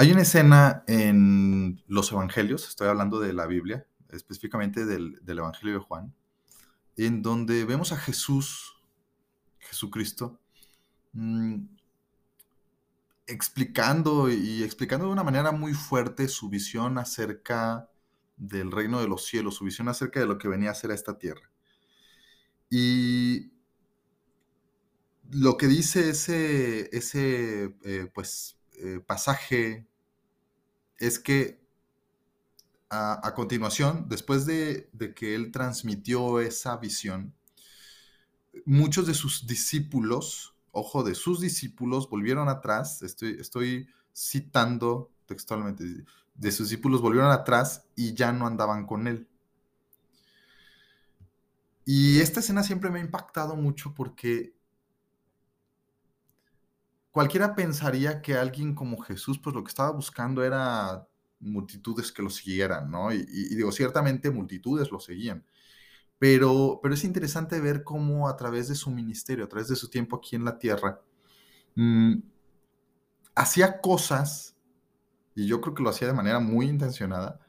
Hay una escena en los evangelios, estoy hablando de la Biblia, específicamente del, Evangelio de Juan, en donde vemos a Jesús, Jesucristo, mm, explicando y explicando de una manera muy fuerte su visión acerca del reino de los cielos, su visión acerca de lo que venía a ser a esta tierra. Y lo que dice ese, ese eh, pues, eh, pasaje es que a, continuación, después de, que él transmitió esa visión, muchos de sus discípulos, ojo, de sus discípulos volvieron atrás, estoy, estoy citando textualmente, de sus discípulos volvieron atrás y ya no andaban con él. Y esta escena siempre me ha impactado mucho porque cualquiera pensaría que alguien como Jesús, pues lo que estaba buscando era multitudes que lo siguieran, ¿no? Y, digo, ciertamente multitudes lo seguían, pero, pero es interesante ver cómo a través de su ministerio, a través de su tiempo aquí en la tierra, mm, hacía cosas, y yo creo que lo hacía de manera muy intencionada,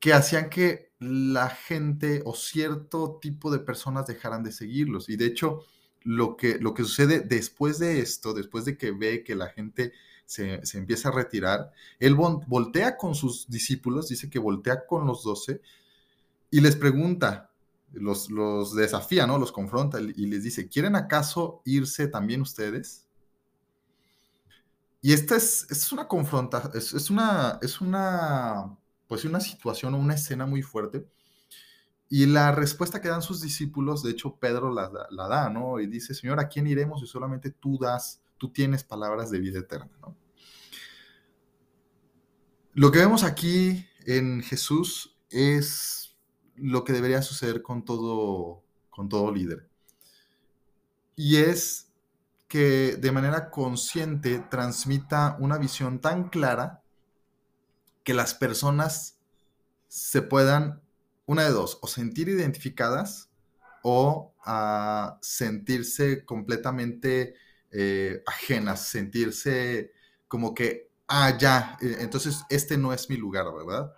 que hacían que la gente o cierto tipo de personas dejaran de seguirlos. Y de hecho, lo que, lo que sucede después de esto, después de que ve que la gente se, empieza a retirar, él voltea con sus discípulos, dice que voltea con los doce y les pregunta, los, los desafía, ¿no? Los confronta y les dice, ¿quieren acaso irse también ustedes? Y esta es, es una confronta, es, es, una, es una, pues una situación o una escena muy fuerte y la respuesta que dan sus discípulos, de hecho Pedro la, da, ¿no? Y dice, Señor, ¿a quién iremos si solamente tú das, tú tienes palabras de vida eterna, ¿no? Lo que vemos aquí en Jesús es lo que debería suceder con todo, con todo líder. Y es que de manera consciente transmita una visión tan clara que las personas se puedan una de dos, o sentir identificadas o a sentirse completamente eh, ajenas, sentirse como que, ah, ya, eh, entonces este no es mi lugar, ¿verdad?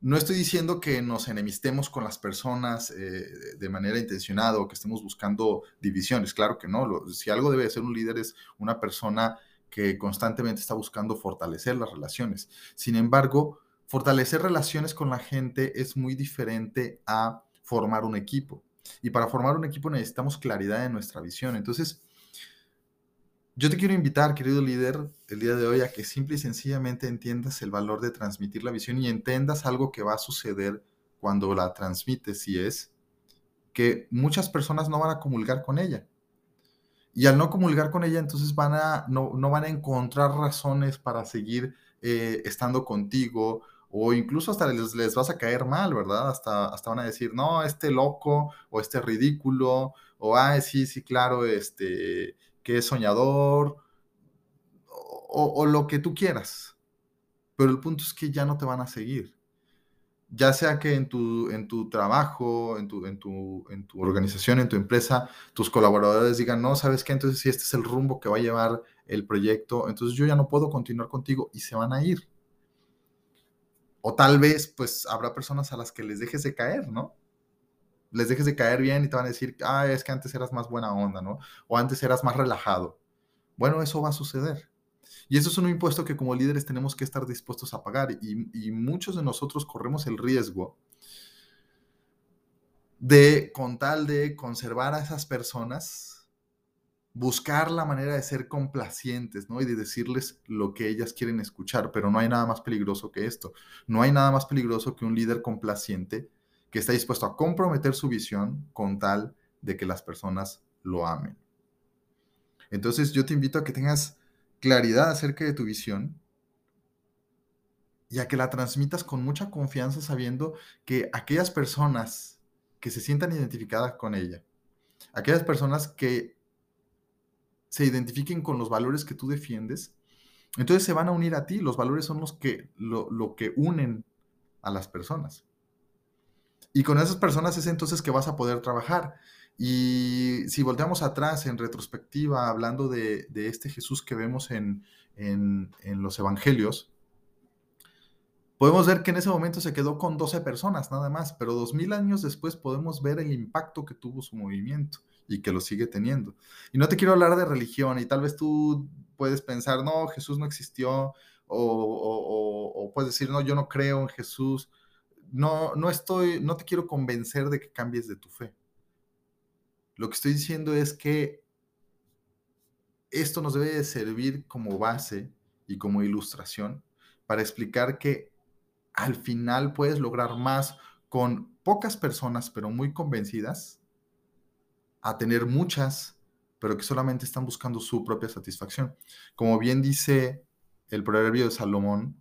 No estoy diciendo que nos enemistemos con las personas eh, de manera intencionada o que estemos buscando divisiones, claro que no. si algo debe ser un líder es una persona que constantemente está buscando fortalecer las relaciones. Sin embargo, fortalecer relaciones con la gente es muy diferente a formar un equipo. Y para formar un equipo necesitamos claridad en nuestra visión. Entonces, yo te quiero invitar, querido líder, el día de hoy a que simple y sencillamente entiendas el valor de transmitir la visión y entendas algo que va a suceder cuando la transmites y es que muchas personas no van a comulgar con ella. Y al no comulgar con ella, entonces van a, no, van a encontrar razones para seguir eh, estando contigo o incluso hasta les, les, vas a caer mal, ¿verdad? Hasta, hasta van a decir, no, este loco, o este ridículo, o, ah, sí, sí, claro, este, que es soñador, o, o, lo que tú quieras. Pero el punto es que ya no te van a seguir. Ya sea que en tu, en tu trabajo, en tu, en, tu, en tu organización, en tu empresa, tus colaboradores digan, no, ¿sabes qué? Entonces, si este es el rumbo que va a llevar el proyecto, entonces yo ya no puedo continuar contigo y se van a ir o tal vez, pues, habrá personas a las que les dejes de caer, ¿no? Les dejes de caer bien y te van a decir, ah, es que antes eras más buena onda, ¿no? O antes eras más relajado. Bueno, eso va a suceder. Y eso es un impuesto que como líderes tenemos que estar dispuestos a pagar. Y, y muchos de nosotros corremos el riesgo de, con tal de conservar a esas personas, buscar la manera de ser complacientes, ¿no? Y de decirles lo que ellas quieren escuchar, pero no hay nada más peligroso que esto. No hay nada más peligroso que un líder complaciente que está dispuesto a comprometer su visión con tal de que las personas lo amen. Entonces yo te invito a que tengas claridad acerca de tu visión y a que la transmitas con mucha confianza sabiendo que aquellas personas que se sientan identificadas con ella, aquellas personas que se identifiquen con los valores que tú defiendes, entonces se van a unir a ti. Los valores son los que, lo, que unen a las personas. Y con esas personas es entonces que vas a poder trabajar. Y si volteamos atrás en retrospectiva, hablando de, este Jesús que vemos en, en, los evangelios, podemos ver que en ese momento se quedó con 12 personas nada más, pero dos mil años después podemos ver el impacto que tuvo su movimiento y que lo sigue teniendo. Y no te quiero hablar de religión y tal vez tú puedes pensar, no, Jesús no existió, o, puedes decir, no, yo no creo en Jesús. No, no estoy, no te quiero convencer de que cambies de tu fe. Lo que estoy diciendo es que esto nos debe de servir como base y como ilustración para explicar que al final puedes lograr más con pocas personas, pero muy convencidas, a tener muchas, pero que solamente están buscando su propia satisfacción. Como bien dice el proverbio de Salomón,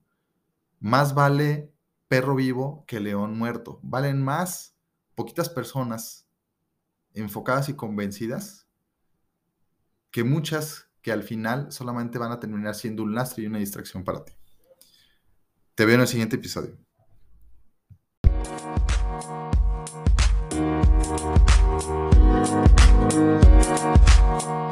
más vale perro vivo que león muerto. Valen más poquitas personas enfocadas y convencidas que muchas que al final solamente van a terminar siendo un lastre y una distracción para ti. Te veo en el siguiente episodio. Thank you.